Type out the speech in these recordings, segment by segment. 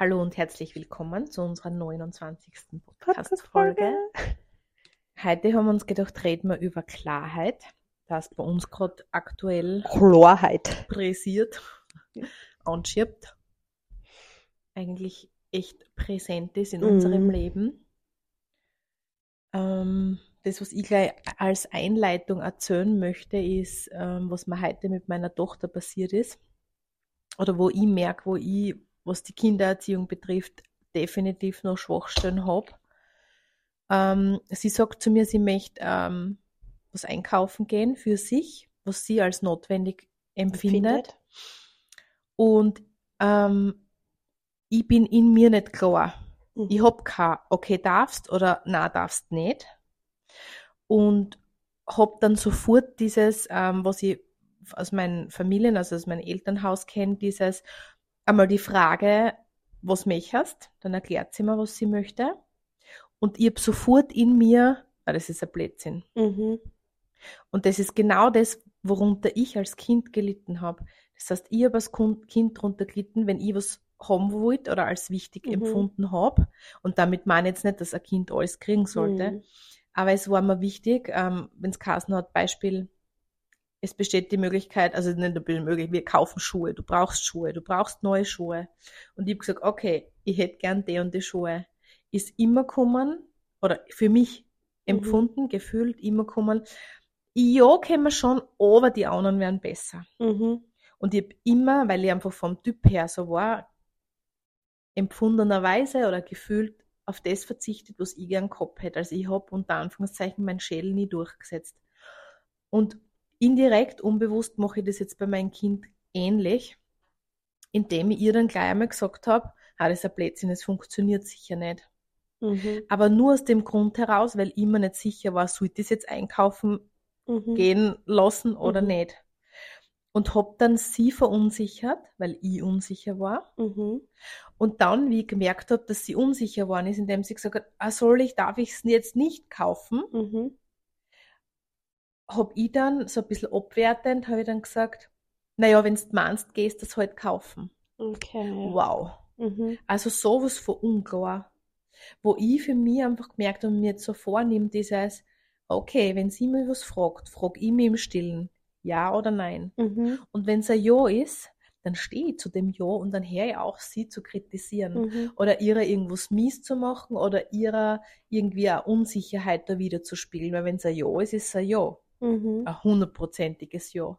Hallo und herzlich willkommen zu unserer 29. Podcast-Folge. Heute haben wir uns gedacht, reden wir über Klarheit, das bei uns gerade aktuell Klarheit. präsiert, anschiebt, eigentlich echt präsent ist in Mhm. unserem Leben. Ähm, das, was ich gleich als Einleitung erzählen möchte, ist, ähm, was mir heute mit meiner Tochter passiert ist. Oder wo ich merke, wo ich, was die Kindererziehung betrifft, definitiv noch Schwachstellen habe. Ähm, sie sagt zu mir, sie möchte ähm, was einkaufen gehen für sich, was sie als notwendig empfindet. Und ähm, ich bin in mir nicht klar. Mhm. Ich hab kein, okay, darfst oder na, darfst nicht. Und hab dann sofort dieses, ähm, was ich aus meinen Familien, also aus meinem Elternhaus kenne, dieses einmal die Frage, was möchtest? Dann erklärt sie mir, was sie möchte. Und ich hab sofort in mir, ah, das ist ein Blödsinn. Mhm. Und das ist genau das, worunter ich als Kind gelitten habe. Das heißt, ich habe als Kind darunter gelitten, wenn ich was haben wollte oder als wichtig Mhm. empfunden habe. Und damit meine ich jetzt nicht, dass ein Kind alles kriegen sollte. Mhm. Aber es war mir wichtig, ähm, wenn es Kassen hat, Beispiel, es besteht die Möglichkeit, also nicht die Möglichkeit, wir kaufen Schuhe, du brauchst Schuhe, du brauchst neue Schuhe. Und ich habe gesagt, okay, ich hätte gern die und die Schuhe. Ist immer kommen, oder für mich Mhm. empfunden, gefühlt, immer kommen, ja, können wir schon, aber die anderen werden besser. Mhm. Und ich habe immer, weil ich einfach vom Typ her so war, empfundenerweise oder gefühlt auf das verzichtet, was ich gern gehabt hätte. Also ich habe unter Anführungszeichen meinen Schädel nie durchgesetzt. Und indirekt, unbewusst mache ich das jetzt bei meinem Kind ähnlich, indem ich ihr dann gleich einmal gesagt habe, ah, das ist ein Blödsinn, das funktioniert sicher nicht. Mhm. Aber nur aus dem Grund heraus, weil ich mir nicht sicher war, soll ich das jetzt einkaufen Mhm. gehen lassen oder Mhm. nicht. Und hab dann sie verunsichert, weil ich unsicher war. Mhm. Und dann, wie ich gemerkt habe, dass sie unsicher worden ist, indem sie gesagt hat, ah, soll ich, darf ich es jetzt nicht kaufen, Mhm. hab ich dann so ein bisschen abwertend, habe ich dann gesagt, naja, wenn du meinst, gehst du das halt kaufen. Okay. Wow. Mhm. Also sowas von unklar. Wo ich für mich einfach gemerkt habe und mir jetzt so vornehme, dieses, okay, wenn sie mich was fragt, frag ich mich im Stillen, ja oder nein. Mhm. Und wenn es ein Ja ist, dann stehe ich zu dem Ja und dann höre ich auch sie zu kritisieren. Mhm. Oder ihrer irgendwas mies zu machen oder ihrer irgendwie eine Unsicherheit da wieder zu spiegeln. Weil wenn es ein Ja ist, ist es ein Ja. Mhm. Ein hundertprozentiges Ja.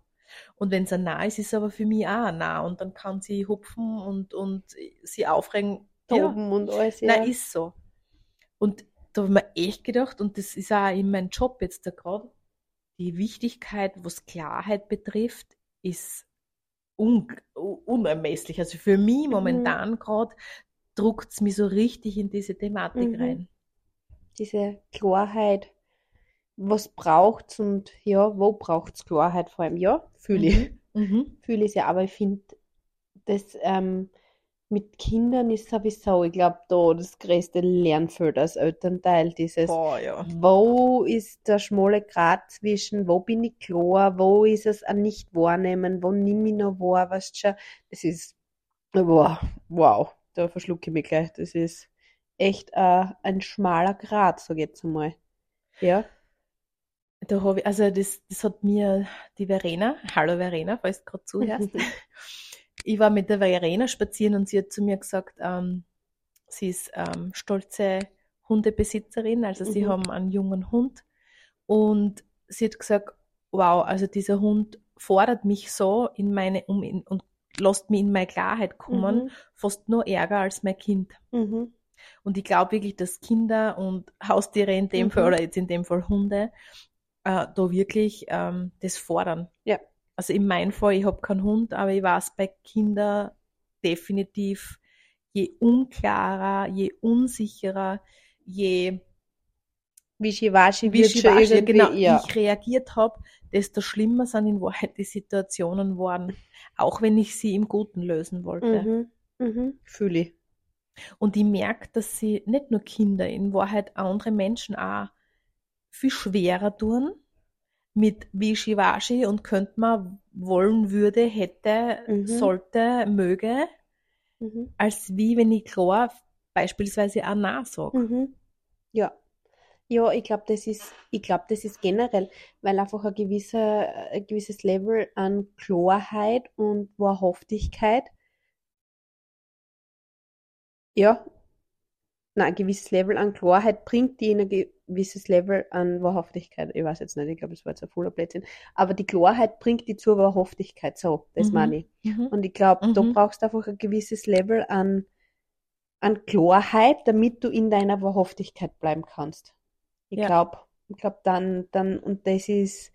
Und wenn es ein Nein ist, ist es aber für mich auch ein Nein. Und dann kann sie hupfen und, und sie aufregen. Ja, Toben und alles, ja. Nein, ist so. Und da habe ich mir echt gedacht, und das ist auch in meinem Job jetzt da gerade, die Wichtigkeit, was Klarheit betrifft, ist un unermesslich. Also für mich Mhm. momentan gerade druckt es mich so richtig in diese Thematik Mhm. rein. Diese Klarheit, was braucht's und ja, wo braucht's Klarheit vor allem? Ja, fühle ich. Mhm. Fühle ich ja, aber ich finde, das ähm, mit Kindern ist sowieso, ich glaube, da das größte Lernfeld als Elternteil, dieses Boah, ja. Wo ist der schmale Grat zwischen, wo bin ich klar, wo ist es ein Nicht-Wahrnehmen, wo nimm ich noch wahr, weißt du schon, das ist, wow, wow, da verschlucke ich mich gleich, das ist echt äh, ein schmaler Grat, ich jetzt einmal. Ja, Da habe ich, also das, das hat mir die Verena, hallo Verena, falls du gerade zuhörst. ich war mit der Verena spazieren und sie hat zu mir gesagt, ähm, sie ist ähm, stolze Hundebesitzerin, also sie Mhm. haben einen jungen Hund und sie hat gesagt, wow, also dieser Hund fordert mich so in meine, um in, und lässt mich in meine Klarheit kommen, Mhm. fast nur Ärger als mein Kind. Mhm. Und ich glaube wirklich, dass Kinder und Haustiere in dem Mhm. Fall, oder jetzt in dem Fall Hunde, äh, da wirklich ähm, das fordern. Ja. Also in meinem Fall, ich habe keinen Hund, aber ich weiß bei Kindern definitiv, je unklarer, je unsicherer, je Wischiwaschi wischiwaschi genau ja. ich reagiert habe, desto schlimmer sind in Wahrheit die Situationen worden, auch wenn ich sie im Guten lösen wollte. Mhm. Mhm. Fühle ich. Und ich merke, dass sie nicht nur Kinder, in Wahrheit andere Menschen auch viel schwerer tun mit Wischiwaschi und könnte man wollen würde, hätte, Mhm. sollte, möge. Mhm. als wie wenn ich klar beispielsweise auch Nein sage. Mhm. Ja. Ja, ich glaube, das ist, ich glaube, das ist generell, weil einfach ein gewisser, ein gewisses Level an Klarheit und Wahrhaftigkeit, ja, nein, ein gewisses Level an Klarheit bringt die in ein gewisses Level an Wahrhaftigkeit. Ich weiß jetzt nicht, ich glaube, es war jetzt ein voller Blödsinn. Aber die Klarheit bringt die zur Wahrhaftigkeit, so, das Mhm. meine ich. Mhm. Und ich glaube, da Mhm. brauchst du einfach ein gewisses Level an, an Klarheit, damit du in deiner Wahrhaftigkeit bleiben kannst. Ich Ja. glaube, ich glaube dann, dann, und das ist,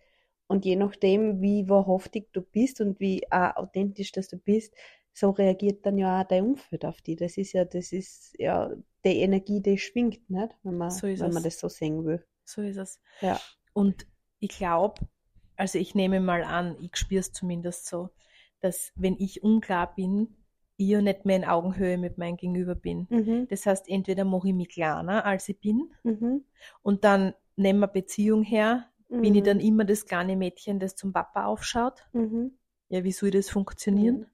und je nachdem, wie wahrhaftig du bist und wie auch authentisch dass du bist, so reagiert dann ja auch dein Umfeld auf die. Das ist ja, das ist ja die Energie, die schwingt, nicht? Wenn man, So ist wenn man das so sehen will. So ist es. Ja. Und ich glaube, also ich nehme mal an, ich spüre es zumindest so, dass wenn ich unklar bin, ich ja nicht mehr in Augenhöhe mit meinem Gegenüber bin. Mhm. Das heißt, entweder mache ich mich kleiner, als ich bin, Mhm. und dann nehmen wir Beziehung her, bin ich Mhm. dann immer das kleine Mädchen, das zum Papa aufschaut. Mhm. Ja, wie soll das funktionieren?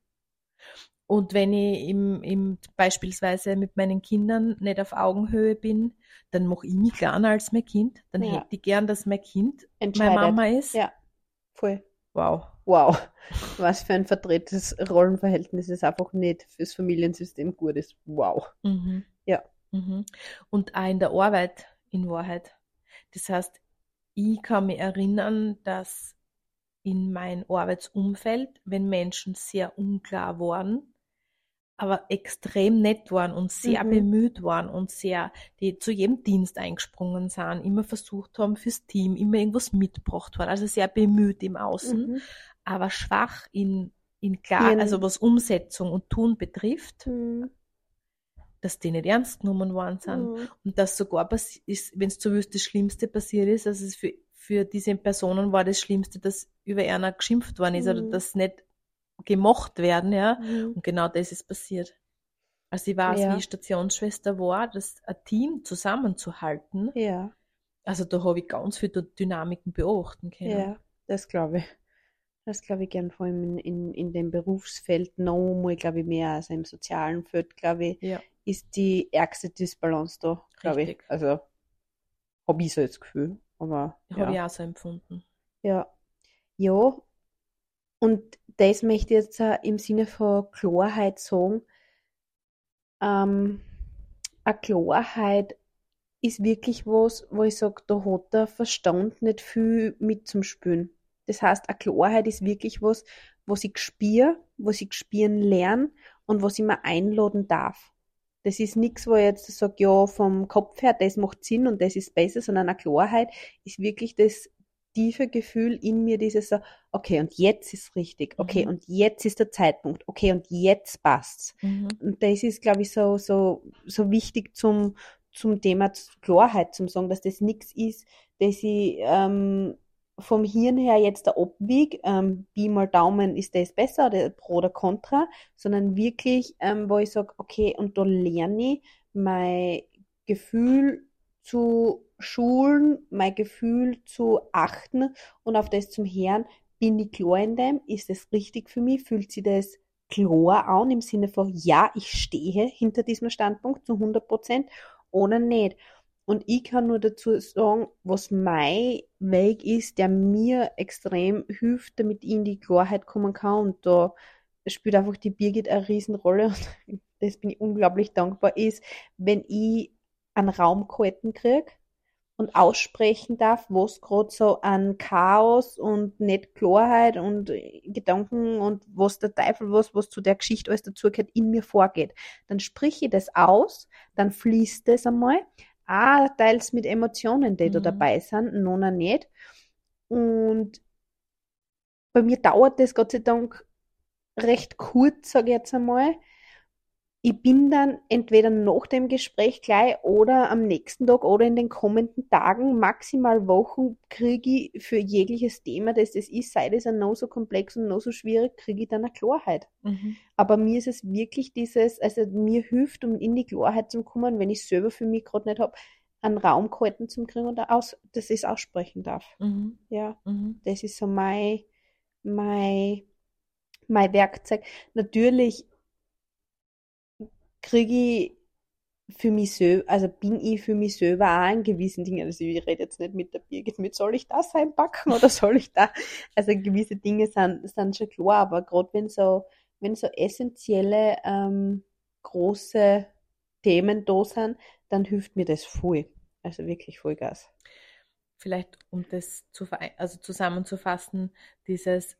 Und wenn ich im, im, beispielsweise mit meinen Kindern nicht auf Augenhöhe bin, dann mache ich mich kleiner als mein Kind. Dann Ja. hätte ich gern, dass mein Kind meine. Mama ist. Ja, voll. Wow. Wow, was für ein verdrehtes Rollenverhältnis ist einfach nicht fürs Familiensystem gut ist. Wow. Mhm. Ja. Mhm. Und auch in der Arbeit in Wahrheit. Das heißt, ich kann mich erinnern, dass in mein Arbeitsumfeld, wenn Menschen sehr unklar waren, aber extrem nett waren und sehr Mhm. bemüht waren und sehr, die zu jedem Dienst eingesprungen sind, immer versucht haben fürs Team, immer irgendwas mitgebracht waren, also sehr bemüht im Außen, Mhm. aber schwach in, in klar, Ihren- also was Umsetzung und Tun betrifft, Mhm. dass die nicht ernst genommen worden sind. Mhm. Und das sogar wenn es so wüsst, das Schlimmste passiert ist, dass es für, für diese Personen war das Schlimmste, dass über einer geschimpft worden ist oder Mhm. dass nicht gemocht werden, ja. Mhm. Und genau das ist passiert. Also ich weiß, Ja. wie Stationsschwester war, das ein Team zusammenzuhalten. Ja, Also da habe ich ganz viele Dynamiken beobachten können. ja, das glaube ich. Das glaube ich gern, vor allem in, in, in dem Berufsfeld noch mal, glaube ich, mehr als im sozialen Feld, glaube ich, Ja. ist die ärgste Disbalance da, glaube ich. Also, habe ich so das Gefühl. Aber, Habe ich ja. auch so empfunden. Ja. Ja, und das möchte ich jetzt im Sinne von Klarheit sagen. Ähm, eine Klarheit ist wirklich was, wo ich sage, da hat der Verstand nicht viel mit zum Spüren. Das heißt, eine Klarheit ist wirklich was, was ich spüre, was ich spüren lerne und was ich mir einladen darf. Das ist nichts, wo ich jetzt sage, ja, vom Kopf her, das macht Sinn und das ist besser, sondern eine Klarheit ist wirklich das tiefe Gefühl in mir, dieses so, okay, und jetzt ist richtig, okay, Mhm. und jetzt ist der Zeitpunkt, okay, und jetzt passt's. Mhm. Und das ist, glaube ich, so, so, so wichtig zum, zum Thema Klarheit, zum sagen, dass das nichts ist, dass ich ähm, vom Hirn her jetzt der Abwieg, ähm, Pi mal Daumen, ist das besser oder pro oder contra, sondern wirklich, ähm, wo ich sage, okay, und da lerne ich mein Gefühl zu schulen, mein Gefühl zu achten und auf das zum Hören, bin ich klar in dem, ist das richtig für mich, fühlt sich das klar an im Sinne von, ja, ich stehe hinter diesem Standpunkt zu 100 Prozent oder nicht. Und ich kann nur dazu sagen, was mein Weg ist, der mir extrem hilft, damit ich in die Klarheit kommen kann. Und da spielt einfach die Birgit eine Riesenrolle. Und das bin ich unglaublich dankbar, ist, wenn ich einen Raum gehalten kriege und aussprechen darf, was gerade so an Chaos und nicht Klarheit und Gedanken und was der Teufel was, was zu der Geschichte alles dazugehört, in mir vorgeht. Dann sprich ich das aus, dann fließt das einmal. Ah, teils mit Emotionen, die da Mhm. dabei sind, nona nicht. Und bei mir dauert das Gott sei Dank recht kurz, sage ich jetzt einmal. Ich bin dann entweder nach dem Gespräch gleich oder am nächsten Tag oder in den kommenden Tagen, maximal Wochen, kriege ich für jegliches Thema, das das ist, sei das noch so komplex und noch so schwierig, kriege ich dann eine Klarheit. Mhm. Aber mir ist es wirklich dieses, also mir hilft, um in die Klarheit zu kommen, wenn ich selber für mich gerade nicht habe, einen Raum gehalten zu kriegen und aus, dass ich es aussprechen darf. Mhm. Ja, Mhm. das ist so mein, mein, mein Werkzeug. Natürlich kriege ich für mich selber, also bin ich für mich selber auch in gewissen Dingen, also ich rede jetzt nicht mit der Birgit mit, soll ich das einpacken oder soll ich da, also gewisse Dinge sind, sind schon klar, aber gerade wenn so, wenn so essentielle, ähm, große Themen da sind, dann hilft mir das voll. Also wirklich Vollgas. Vielleicht, um das zu, also zusammenzufassen, dieses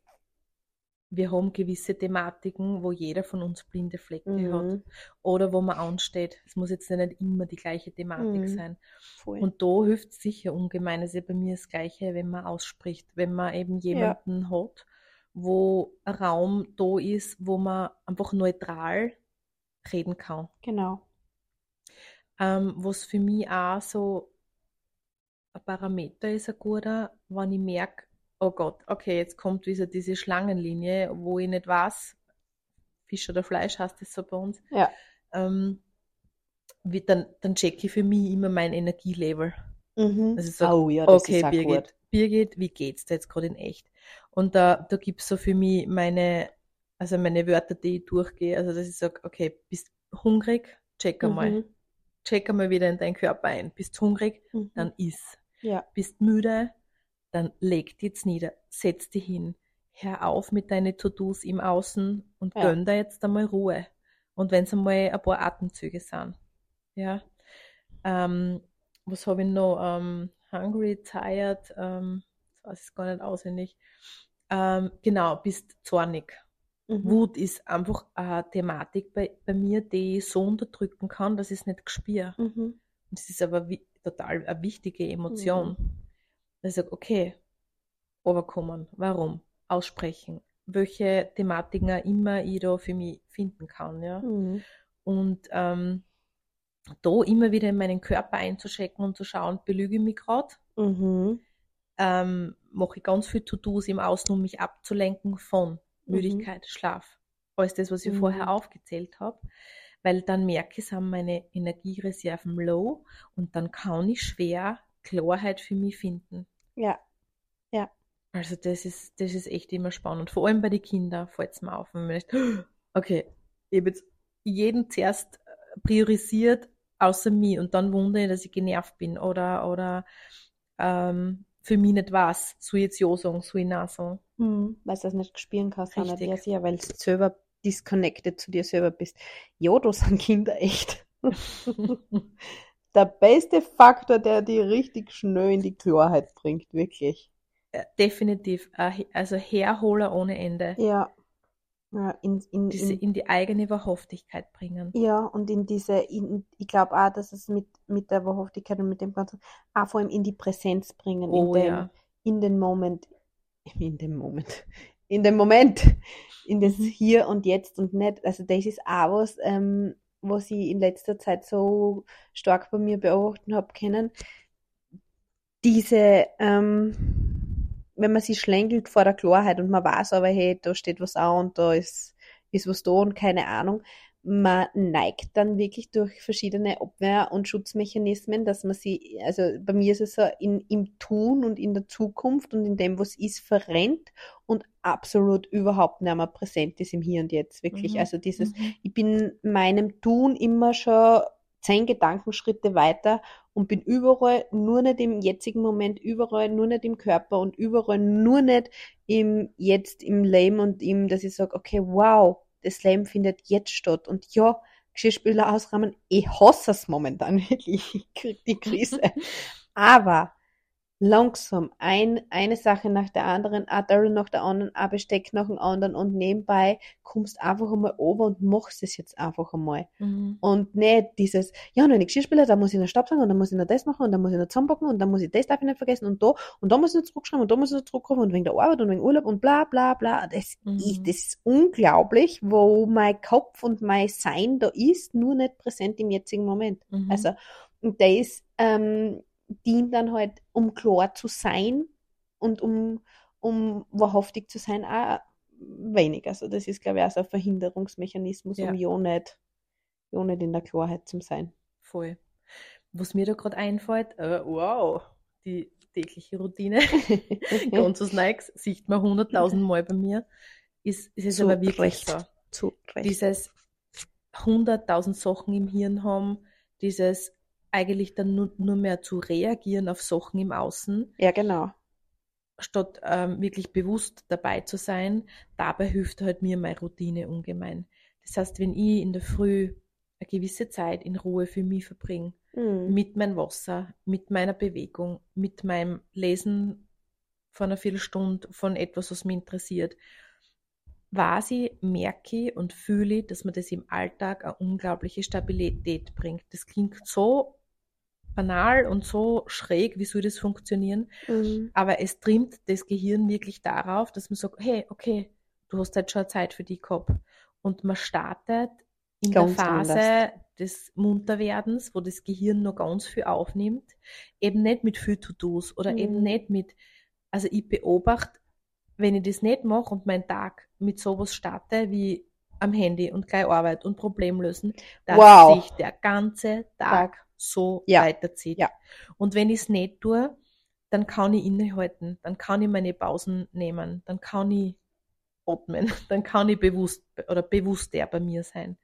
wir haben gewisse Thematiken, wo jeder von uns blinde Flecken mhm. hat oder wo man ansteht. Es muss jetzt nicht immer die gleiche Thematik mhm. sein. Voll. Und da hilft es sicher ungemein. Es ist ja bei mir das Gleiche, wenn man ausspricht, wenn man eben jemanden ja. hat, wo ein Raum da ist, wo man einfach neutral reden kann. Genau. Ähm, was für mich auch so ein Parameter ist, ein guter, wenn ich merke, oh Gott, okay, jetzt kommt wieder diese Schlangenlinie, wo ich nicht weiß, Fisch oder Fleisch heißt das so bei uns. Ja. Ähm, wie, dann, dann checke ich für mich immer mein Energielevel. Mhm. Also sage, oh, ja, okay, Birgit, gut. Birgit, wie geht's dir jetzt gerade in echt? Und da, da gibt es so für mich meine, also meine Wörter, die ich durchgehe. Also dass ich sage, okay, bist hungrig, check einmal. Mhm. Check einmal wieder in deinen Körper ein. Bist hungrig, mhm. dann iss. Ja. Bist müde, dann leg dich jetzt nieder, setz dich hin, hör auf mit deinen To-Dos im Außen und ja. gönn dir jetzt einmal Ruhe. Und wenn es einmal ein paar Atemzüge sind. Ja. Ähm, was habe ich noch? Ähm, hungry, tired, ähm, das weiß ich gar nicht auswendig. Ähm, genau, bist zornig. Mhm. Wut ist einfach eine Thematik bei, bei mir, die ich so unterdrücken kann, dass ich es nicht spüre. Mhm. Das ist aber total eine wichtige Emotion. Mhm. Ich sage, okay, overkommen. Warum? Aussprechen. Welche Thematiken auch immer ich da für mich finden kann. Ja? Mhm. Und ähm, da immer wieder in meinen Körper einzuschecken und zu schauen, belüge ich mich gerade? Mhm. Ähm, mache ich ganz viel To-Dos im Außen, um mich abzulenken von mhm. Müdigkeit, Schlaf. Alles das, was ich mhm. vorher aufgezählt habe. Weil dann merke ich, sind meine Energiereserven low und dann kann ich schwer Klarheit für mich finden. Ja. Ja. Also das ist, das ist echt immer spannend. Vor allem bei den Kindern fällt es mir auf. Wenn man nicht, okay, ich habe jetzt jeden zuerst äh, priorisiert, außer mir. Und dann wundere ich, dass ich genervt bin oder, oder ähm, für mich nicht was. Ich jetzt ja sagen, soll ich nein sagen. Hm, weil du das nicht spielen kannst, Richtig. Sicher, weil du selber disconnected zu dir selber bist. Ja, da sind Kinder echt. der beste Faktor, der die richtig schnell in die Klarheit bringt, wirklich. Ja, definitiv. Also Herholer ohne Ende. Ja. ja in, in, diese, in, in, die eigene Wahrhaftigkeit bringen. Ja, und in diese, in, ich glaube auch, dass es mit, mit der Wahrhaftigkeit und mit dem Ganzen, auch vor allem in die Präsenz bringen, oh, in, den, ja. in den Moment, in dem Moment, in dem Moment, in das mhm. Hier und Jetzt und nicht, also das ist auch was, ähm, was ich in letzter Zeit so stark bei mir beobachten habe können, diese, ähm, wenn man sich schlängelt vor der Klarheit und man weiß aber, hey, da steht was an und da ist, ist was da und keine Ahnung, man neigt dann wirklich durch verschiedene Abwehr- und Schutzmechanismen, dass man sie, also bei mir ist es so, in, im Tun und in der Zukunft und in dem, was ist, verrennt und absolut überhaupt nicht mehr präsent ist im Hier und Jetzt, wirklich. Mhm. Also dieses, mhm. ich bin meinem Tun immer schon zehn Gedankenschritte weiter und bin überall nur nicht im jetzigen Moment, überall nur nicht im Körper und überall nur nicht im Jetzt, im Leben und im, dass ich sage, okay, wow, das Leben findet jetzt statt. Und ja, Geschirrspüler ausrahmen, ich hasse es momentan wirklich. Ich krieg die Krise. Aber langsam ein, eine Sache nach der anderen, ein Darrell nach der anderen, ein Besteck nach dem anderen und nebenbei kommst einfach einmal over und machst es jetzt einfach einmal. Mhm. Und nicht dieses, ja, noch eine Geschirrspüler, da muss ich noch Stabsagen und dann muss ich noch das machen und dann muss ich noch zusammenpacken und dann muss ich das darf ich nicht vergessen und da und da muss ich noch zurückschreiben und da muss ich noch zurückrufen und wegen der Arbeit und wegen Urlaub und bla bla bla. Das, mhm. ist, das ist unglaublich, wo mein Kopf und mein Sein da ist, nur nicht präsent im jetzigen Moment. Mhm. Also, und das, ähm, dient dann halt, um klar zu sein und um, um wahrhaftig zu sein, auch wenig. Also das ist, glaube ich, auch so ein Verhinderungsmechanismus, ja. um ja nicht, ja nicht in der Klarheit zu sein. Voll. Was mir da gerade einfällt, äh, wow, die tägliche Routine, ganz was Neues, sieht man hunderttausend Mal bei mir, ist, ist es aber wirklich recht. so. Zu recht. Dieses hunderttausend Sachen im Hirn haben, dieses eigentlich dann nur, nur mehr zu reagieren auf Sachen im Außen, Ja, genau. statt ähm, wirklich bewusst dabei zu sein, dabei hilft halt mir meine Routine ungemein. Das heißt, wenn ich in der Früh eine gewisse Zeit in Ruhe für mich verbringe, Mhm. mit meinem Wasser, mit meiner Bewegung, mit meinem Lesen von einer Viertelstunde von etwas, was mich interessiert, weiß ich, merke ich und fühle ich, dass mir das im Alltag eine unglaubliche Stabilität bringt. Das klingt so banal und so schräg, wie soll das funktionieren? Mhm. Aber es trimmt das Gehirn wirklich darauf, dass man sagt, hey, okay, du hast jetzt schon Zeit für dich gehabt. Und man startet in Ganz der Phase anders. des Munterwerdens, wo das Gehirn noch ganz viel aufnimmt, eben nicht mit viel To-Dos oder eben Mhm. nicht mit, also ich beobachte, wenn ich das nicht mache und meinen Tag mit sowas starte wie am Handy und gleich Arbeit und Problem lösen, dass Wow. sich der ganze Tag Tag. So Ja. weiterzieht. Ja. Und wenn ich es nicht tue, dann kann ich innehalten, dann kann ich meine Pausen nehmen, dann kann ich atmen, dann kann ich bewusst oder bewusster bei mir sein.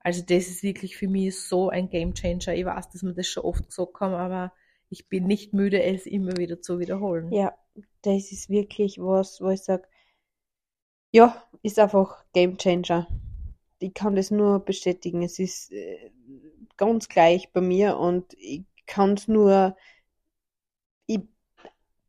Also das ist wirklich für mich so ein Gamechanger. Ich weiß, dass man das schon oft gesagt haben, aber ich bin nicht müde, es immer wieder zu wiederholen. Ja, das ist wirklich was, wo ich sage, ja, ist einfach Game Changer. Ich kann das nur bestätigen. Es ist äh, ganz gleich bei mir und ich kann es nur. Ich,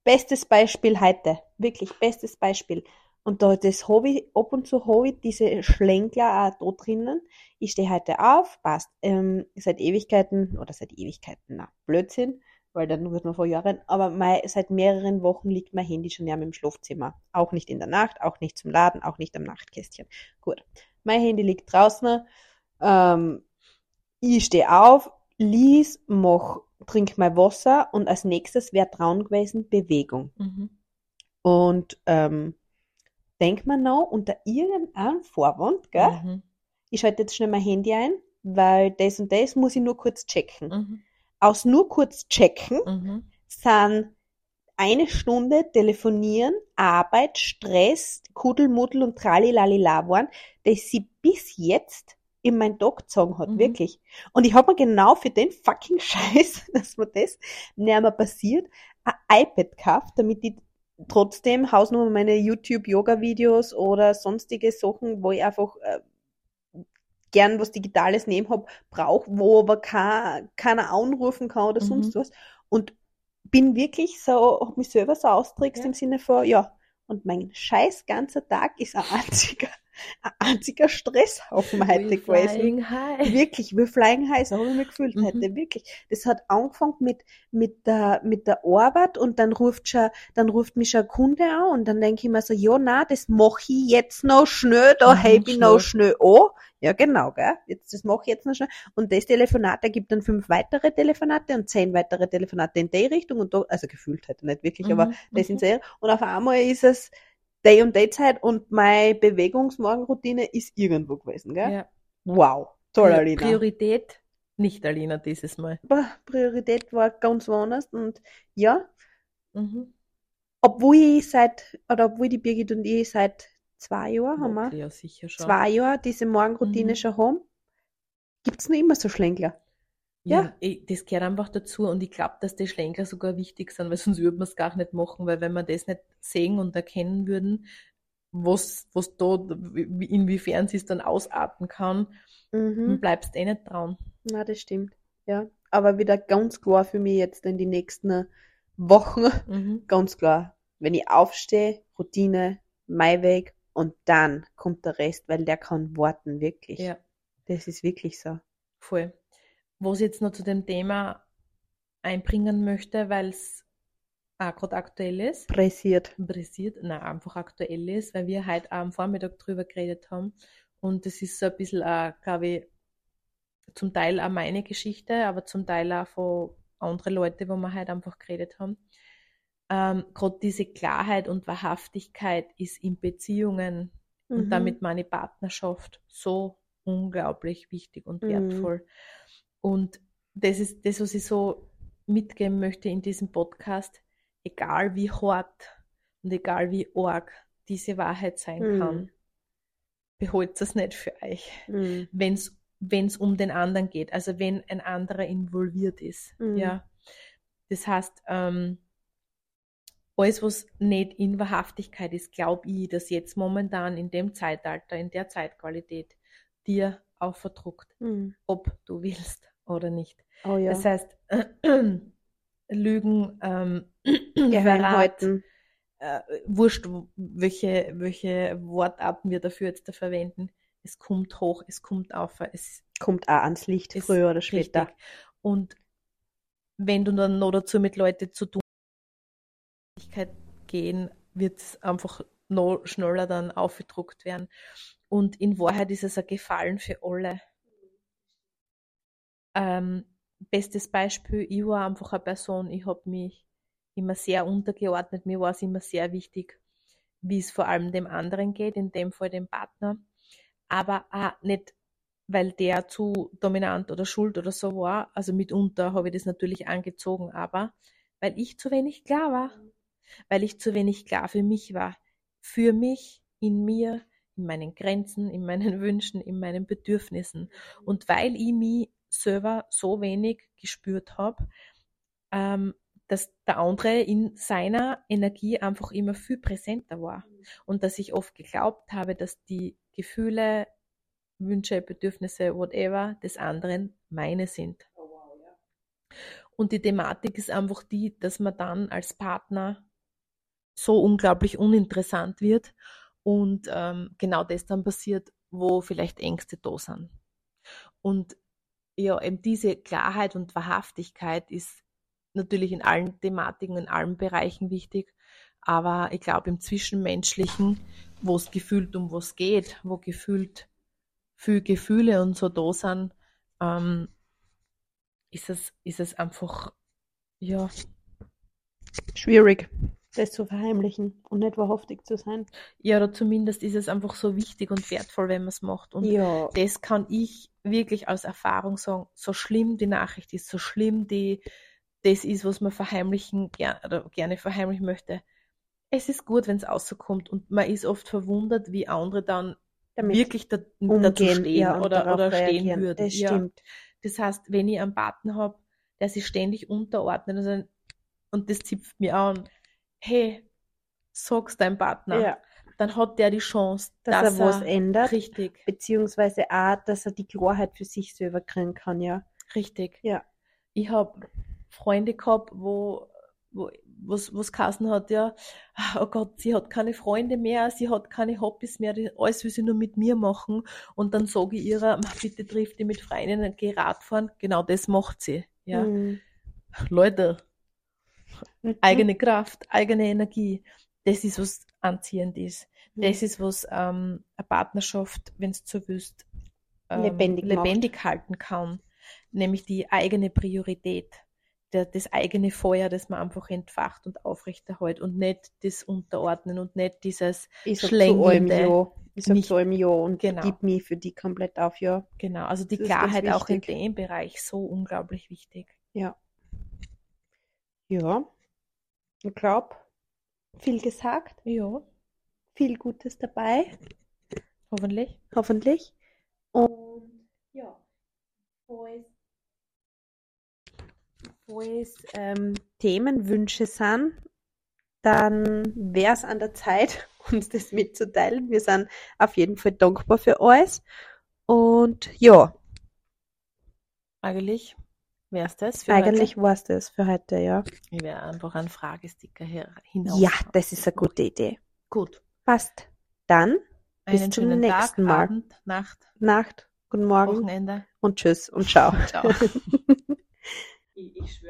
bestes Beispiel heute, wirklich bestes Beispiel. Und da das Hobby, ab und zu habe ich diese Schlängler auch da drinnen. Ich stehe heute auf, passt. Ähm, seit Ewigkeiten, oder seit Ewigkeiten, na, Blödsinn, weil dann wird man vor Jahren, aber mei, seit mehreren Wochen liegt mein Handy schon ja im Schlafzimmer. Auch nicht in der Nacht, auch nicht zum Laden, auch nicht am Nachtkästchen. Gut. Mein Handy liegt draußen. Ähm, ich stehe auf, lies, mach, trink mein Wasser und als nächstes wäre dran gewesen Bewegung. Mhm. Und ähm, denk mir noch unter irgendeinem Vorwand, gell? Mhm. Ich schalte jetzt schnell mein Handy ein, weil das und das muss ich nur kurz checken. Mhm. Aus nur kurz checken Mhm. sind eine Stunde telefonieren, Arbeit, Stress, Kuddelmuddel und Tralilalila waren, dass sie bis jetzt in mein Tag gezogen hat, Mhm. wirklich. Und ich habe mir genau für den fucking Scheiß, dass mir das nicht mehr passiert, ein iPad gekauft, damit ich trotzdem Hausnummer meine YouTube-Yoga-Videos oder sonstige Sachen, wo ich einfach äh, gern was Digitales neben hab, brauche, wo aber kein, keiner anrufen kann oder Mhm. sonst was. Und bin wirklich so, hab mich selber so austrickst Ja. im Sinne von, ja, und mein scheiß ganzer Tag ist ein einziger, ein einziger Stresshaufen heute We gewesen. high. Wirklich, wir flying high, so habe ich mich gefühlt Mhm. heute, wirklich. Das hat angefangen mit, mit der, mit der Arbeit und dann ruft schon, dann ruft mich schon ein Kunde an und dann denke ich mir so, ja, na, das mache ich jetzt noch schnell, da Mhm, heb ich noch schnell an. Ja, genau, gell. Jetzt, das mache ich jetzt noch schnell. Und das Telefonat ergibt dann fünf weitere Telefonate und zehn weitere Telefonate in die Richtung und da, also gefühlt halt nicht wirklich, aber Mhm, das mhm. in Serie. Und auf einmal ist es Day und Day Zeit und meine Bewegungsmorgenroutine ist irgendwo gewesen, gell? Ja. Wow. Toll, Alina. Priorität nicht Alina dieses Mal. Aber Priorität war ganz woanders und ja, Mhm. obwohl ich seit, oder obwohl die Birgit und ich seit zwei Jahren haben wir, ja, sicher schon. zwei Jahre diese Morgenroutine Mhm. schon haben, gibt's noch immer so Schlängler. Ja, Ja. das gehört einfach dazu und ich glaube, dass die Schlängler sogar wichtig sind, weil sonst würde man es gar nicht machen, weil wenn wir das nicht sehen und erkennen würden, was, was da, wie- inwiefern sie es dann ausarten kann, dann Mhm. bleibst du eh nicht dran. Na, das stimmt. Ja. Aber wieder ganz klar für mich jetzt in die nächsten Wochen, Mhm. ganz klar, wenn ich aufstehe, Routine, mein Weg und dann kommt der Rest, weil der kann warten, wirklich. Ja, Das ist wirklich so. voll. Was ich jetzt noch zu dem Thema einbringen möchte, weil es auch gerade aktuell ist, Pressiert. interessiert, nein, einfach aktuell ist, weil wir heute am Vormittag drüber geredet haben. Und das ist so ein bisschen, auch, glaube ich, zum Teil auch meine Geschichte, aber zum Teil auch von anderen Leuten, wo wir heute einfach geredet haben. Ähm, gerade diese Klarheit und Wahrhaftigkeit ist in Beziehungen und Mhm. damit meine Partnerschaft so unglaublich wichtig und Mhm. wertvoll. Und das ist das, was ich so mitgeben möchte in diesem Podcast, egal wie hart und egal wie arg diese Wahrheit sein Mhm. kann, beholt es nicht für euch. Mhm. Wenn es wenn es um den anderen geht, also wenn ein anderer involviert ist. Mhm. Ja. Das heißt, ähm, alles, was nicht in Wahrhaftigkeit ist, glaube ich, dass jetzt momentan in dem Zeitalter, in der Zeitqualität dir auch verdruckt, Mhm. ob du willst oder nicht. Oh ja. Das heißt, Lügen, ähm, Verrat, äh, wurscht, welche, welche Wortarten wir dafür jetzt da verwenden. Es kommt hoch, es kommt auf, es Kommt auch ans Licht, früher oder später. richtig. Und wenn du dann noch dazu mit Leuten zu tun gehen, wird es einfach noch schneller dann aufgedruckt werden. Und in Wahrheit ist es ein Gefallen für alle. Ähm, bestes Beispiel, ich war einfach eine Person, ich habe mich immer sehr untergeordnet, mir war es immer sehr wichtig, wie es vor allem dem anderen geht, in dem Fall dem Partner, aber auch nicht, weil der zu dominant oder schuld oder so war, also mitunter habe ich das natürlich angezogen, aber weil ich zu wenig klar war, weil ich zu wenig klar für mich war, für mich, in mir, in meinen Grenzen, in meinen Wünschen, in meinen Bedürfnissen. Und weil ich mich selber so wenig gespürt habe, ähm, dass der andere in seiner Energie einfach immer viel präsenter war. Und dass ich oft geglaubt habe, dass die Gefühle, Wünsche, Bedürfnisse, whatever des anderen meine sind. Und die Thematik ist einfach die, dass man dann als Partner so unglaublich uninteressant wird und ähm, genau das dann passiert, wo vielleicht Ängste da sind. Und ja, eben diese Klarheit und Wahrhaftigkeit ist natürlich in allen Thematiken, in allen Bereichen wichtig, aber ich glaube im Zwischenmenschlichen, wo es gefühlt um was geht, wo gefühlt viel Gefühle und so da sind, ähm, ist es, ist es einfach, ja, Schwierig, das zu verheimlichen und nicht wahrhaftig zu sein. ja, oder zumindest ist es einfach so wichtig und wertvoll, wenn man es macht. Und ja. das kann ich wirklich aus Erfahrung sagen, so schlimm die Nachricht ist, so schlimm die, das ist, was man verheimlichen ger oder gerne verheimlichen möchte. Es ist gut, wenn es rauskommt und man ist oft verwundert, wie andere dann Damit wirklich da, dazu umgehen, stehen ja, oder, oder stehen würden. Das ja. stimmt. Das heißt, wenn ich einen Partner habe, der sich ständig unterordnet also, und das zipft mir an, hey, sag's deinem Partner, Ja. dann hat der die Chance, Dass er was ändert. Richtig, Beziehungsweise auch, dass er die Klarheit für sich selber kriegen kann, ja. richtig. Ja. Ich habe Freunde gehabt, wo wo was was geheißen hat, ja, oh Gott, sie hat keine Freunde mehr, sie hat keine Hobbys mehr, alles will sie nur mit mir machen. Und dann sage ich ihrer, "Ma, bitte triff die mit Freunden und geh Radfahren. Genau das macht sie. Ja. Mhm. Leute, Mhm. eigene Kraft, eigene Energie, das ist, was anziehend ist. Mhm. Das ist, was ähm, eine Partnerschaft, wenn es so wüsst, ähm, Lebendig lebendig halten kann. Nämlich die eigene Priorität, der, das eigene Feuer, das man einfach entfacht und aufrechterhält und nicht das Unterordnen und nicht dieses, Ich Schlängende. Ich sag Nicht- zu allem Ja und Genau. gib mich für die komplett auf, ja. genau, also die Das Klarheit auch in dem Bereich so unglaublich wichtig. Ja. Ja. Ich glaube, viel gesagt, Ja, viel Gutes dabei, hoffentlich. hoffentlich. Und ja, falls, falls ähm, Themenwünsche sind, dann wäre es an der Zeit, uns das mitzuteilen. Wir sind auf jeden Fall dankbar für alles. Und ja, Eigentlich wäre es das für eigentlich war es das für heute, ja. Ich werde einfach einen Fragesticker hier hinaus. Ja, das ist eine gute Idee. Gut. Passt. Dann Bis Einen zum schönen nächsten Tag, Mal. Abend, Nacht, Nacht, guten Morgen Wochenende. und tschüss und ciao. Ciao. Ich schwöre.